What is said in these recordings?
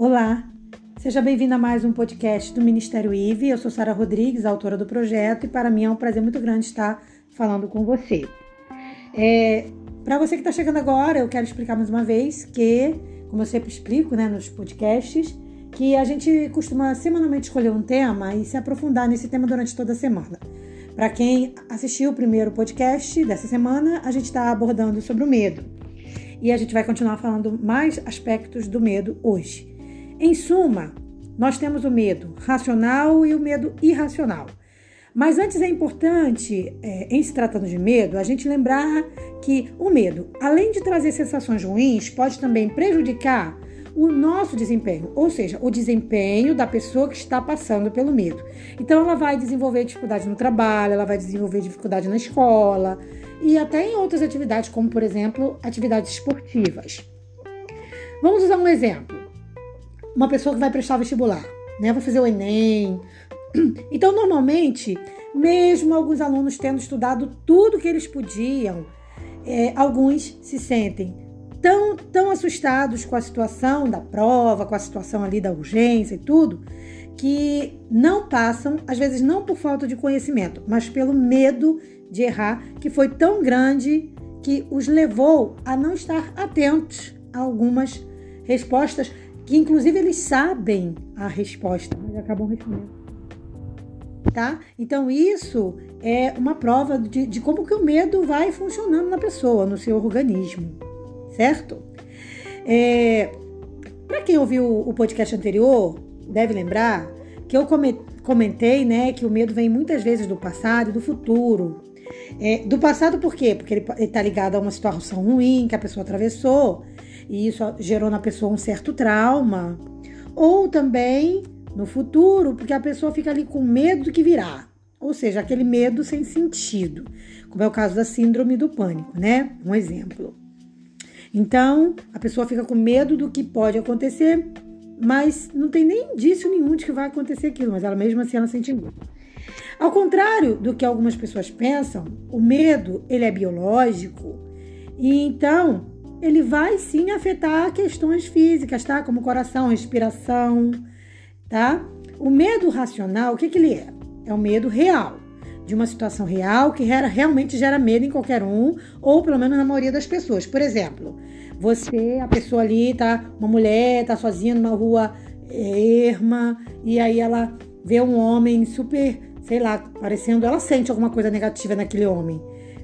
Olá, seja bem-vindo a mais um podcast do Ministério IVE. Eu sou Sara Rodrigues, autora do projeto, e para mim é um prazer muito grande estar falando com você. É, para você que está chegando agora, eu quero explicar mais uma vez que, como eu sempre explico né, nos podcasts, que a gente costuma semanalmente escolher um tema e se aprofundar nesse tema durante toda a semana. Para quem assistiu o primeiro podcast dessa semana, a gente está abordando sobre o medo. E a gente vai continuar falando mais aspectos do medo hoje. Em suma, nós temos o medo racional e o medo irracional. Mas antes é importante, é, em se tratando de medo, a gente lembrar que o medo, além de trazer sensações ruins, pode também prejudicar o nosso desempenho, ou seja, o desempenho da pessoa que está passando pelo medo. Então, ela vai desenvolver dificuldade no trabalho, ela vai desenvolver dificuldade na escola e até em outras atividades, como por exemplo, atividades esportivas. Vamos usar um exemplo uma pessoa que vai prestar vestibular, né? Vai fazer o Enem. Então, normalmente, mesmo alguns alunos tendo estudado tudo que eles podiam, é, alguns se sentem tão, tão assustados com a situação da prova, com a situação ali da urgência e tudo, que não passam, às vezes não por falta de conhecimento, mas pelo medo de errar, que foi tão grande que os levou a não estar atentos a algumas respostas que inclusive eles sabem a resposta, mas acabam respondendo. Tá? Então isso é uma prova de, de como que o medo vai funcionando na pessoa, no seu organismo, certo? É, Para quem ouviu o podcast anterior, deve lembrar que eu comentei, né, que o medo vem muitas vezes do passado e do futuro. É, do passado por quê? Porque ele está ligado a uma situação ruim que a pessoa atravessou e isso gerou na pessoa um certo trauma. Ou também no futuro, porque a pessoa fica ali com medo do que virá. Ou seja, aquele medo sem sentido, como é o caso da síndrome do pânico, né? Um exemplo. Então, a pessoa fica com medo do que pode acontecer, mas não tem nem indício nenhum de que vai acontecer aquilo, mas ela mesmo assim ela sente medo. Ao contrário do que algumas pessoas pensam, o medo ele é biológico e então ele vai sim afetar questões físicas, tá? Como coração, respiração, tá? O medo racional, o que, que ele é? É o medo real, de uma situação real que realmente gera medo em qualquer um, ou pelo menos na maioria das pessoas. Por exemplo, você, a pessoa ali, tá? Uma mulher, tá sozinha numa rua é, erma, e aí ela vê um homem super, sei lá, parecendo, ela sente alguma coisa negativa naquele homem.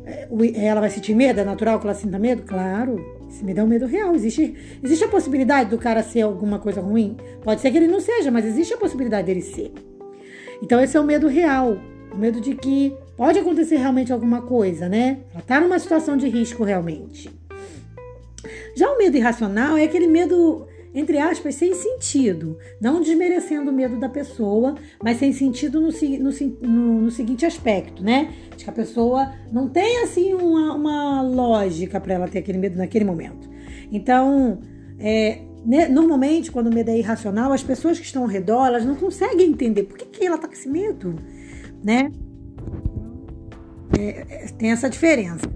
É, ela vai sentir medo? É natural que ela sinta medo? Claro. Isso me dá um medo real. Existe, existe a possibilidade do cara ser alguma coisa ruim? Pode ser que ele não seja, mas existe a possibilidade dele ser. Então, esse é o medo real. O medo de que pode acontecer realmente alguma coisa, né? Ela tá numa situação de risco realmente. Já o medo irracional é aquele medo entre aspas, sem sentido. Não desmerecendo o medo da pessoa, mas sem sentido no, no, no, no seguinte aspecto, né? De que a pessoa não tem, assim, uma, uma lógica para ela ter aquele medo naquele momento. Então, é, né, normalmente, quando o medo é irracional, as pessoas que estão ao redor, elas não conseguem entender por que, que ela tá com esse medo, né? É, é, tem essa diferença.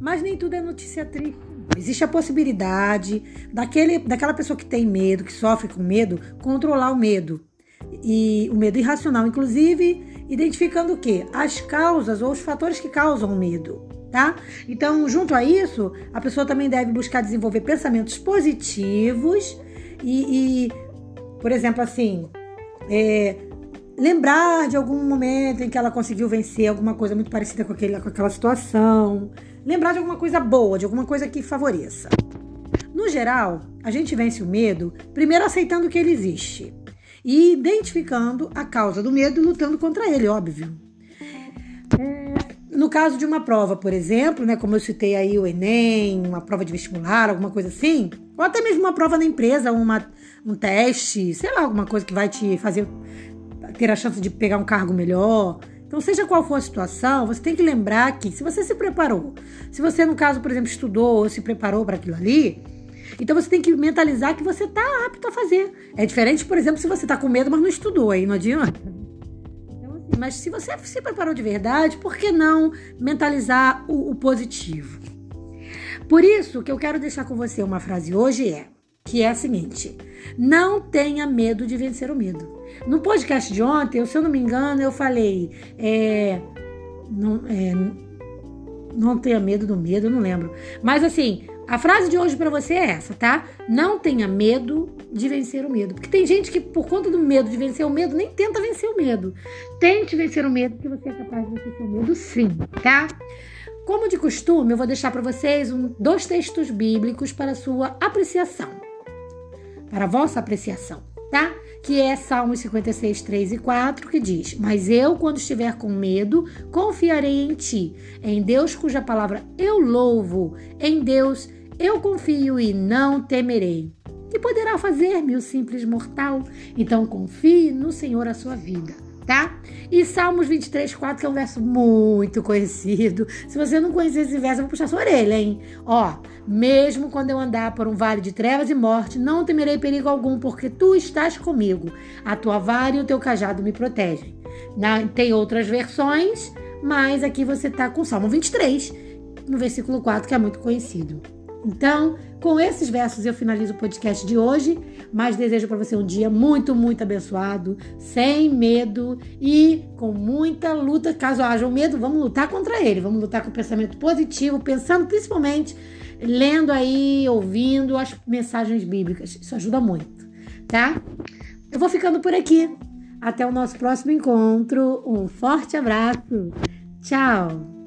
Mas nem tudo é notícia triste. Existe a possibilidade daquele, daquela pessoa que tem medo, que sofre com medo, controlar o medo. E o medo irracional, inclusive, identificando o quê? As causas ou os fatores que causam o medo. Tá? Então, junto a isso, a pessoa também deve buscar desenvolver pensamentos positivos e, e por exemplo, assim, é, lembrar de algum momento em que ela conseguiu vencer alguma coisa muito parecida com, aquele, com aquela situação, lembrar de alguma coisa boa, de alguma coisa que favoreça. No geral, a gente vence o medo primeiro aceitando que ele existe e identificando a causa do medo e lutando contra ele, óbvio. No caso de uma prova, por exemplo, né, como eu citei aí o Enem, uma prova de vestibular, alguma coisa assim, ou até mesmo uma prova na empresa, uma, um teste, sei lá, alguma coisa que vai te fazer ter a chance de pegar um cargo melhor, então, seja qual for a situação, você tem que lembrar que se você se preparou, se você, no caso, por exemplo, estudou ou se preparou para aquilo ali, então você tem que mentalizar que você está apto a fazer. É diferente, por exemplo, se você está com medo, mas não estudou, aí não adianta. Então, assim, mas se você se preparou de verdade, por que não mentalizar o, o positivo? Por isso, que eu quero deixar com você uma frase hoje é: que é a seguinte: não tenha medo de vencer o medo. No podcast de ontem, se eu não me engano, eu falei. É, não, é, não tenha medo do medo, eu não lembro. Mas assim, a frase de hoje para você é essa, tá? Não tenha medo de vencer o medo. Porque tem gente que, por conta do medo de vencer o medo, nem tenta vencer o medo. Tente vencer o medo, que você é capaz de vencer o medo sim, tá? Como de costume, eu vou deixar para vocês um, dois textos bíblicos para sua apreciação. Para a vossa apreciação, tá? Que é Salmos 56, 3 e 4, que diz: Mas eu, quando estiver com medo, confiarei em ti, em Deus cuja palavra eu louvo, em Deus eu confio e não temerei. Que poderá fazer-me o simples mortal? Então confie no Senhor a sua vida tá? E Salmos 23, 4, que é um verso muito conhecido. Se você não conhecer esse verso, eu vou puxar sua orelha, hein? Ó, mesmo quando eu andar por um vale de trevas e morte, não temerei perigo algum, porque tu estás comigo. A tua vara e o teu cajado me protegem. Na, tem outras versões, mas aqui você tá com Salmo 23, no versículo 4, que é muito conhecido. Então, com esses versos eu finalizo o podcast de hoje, mas desejo para você um dia muito, muito abençoado, sem medo e com muita luta. Caso haja um medo, vamos lutar contra ele, vamos lutar com o pensamento positivo, pensando principalmente, lendo aí, ouvindo as mensagens bíblicas. Isso ajuda muito, tá? Eu vou ficando por aqui. Até o nosso próximo encontro. Um forte abraço. Tchau!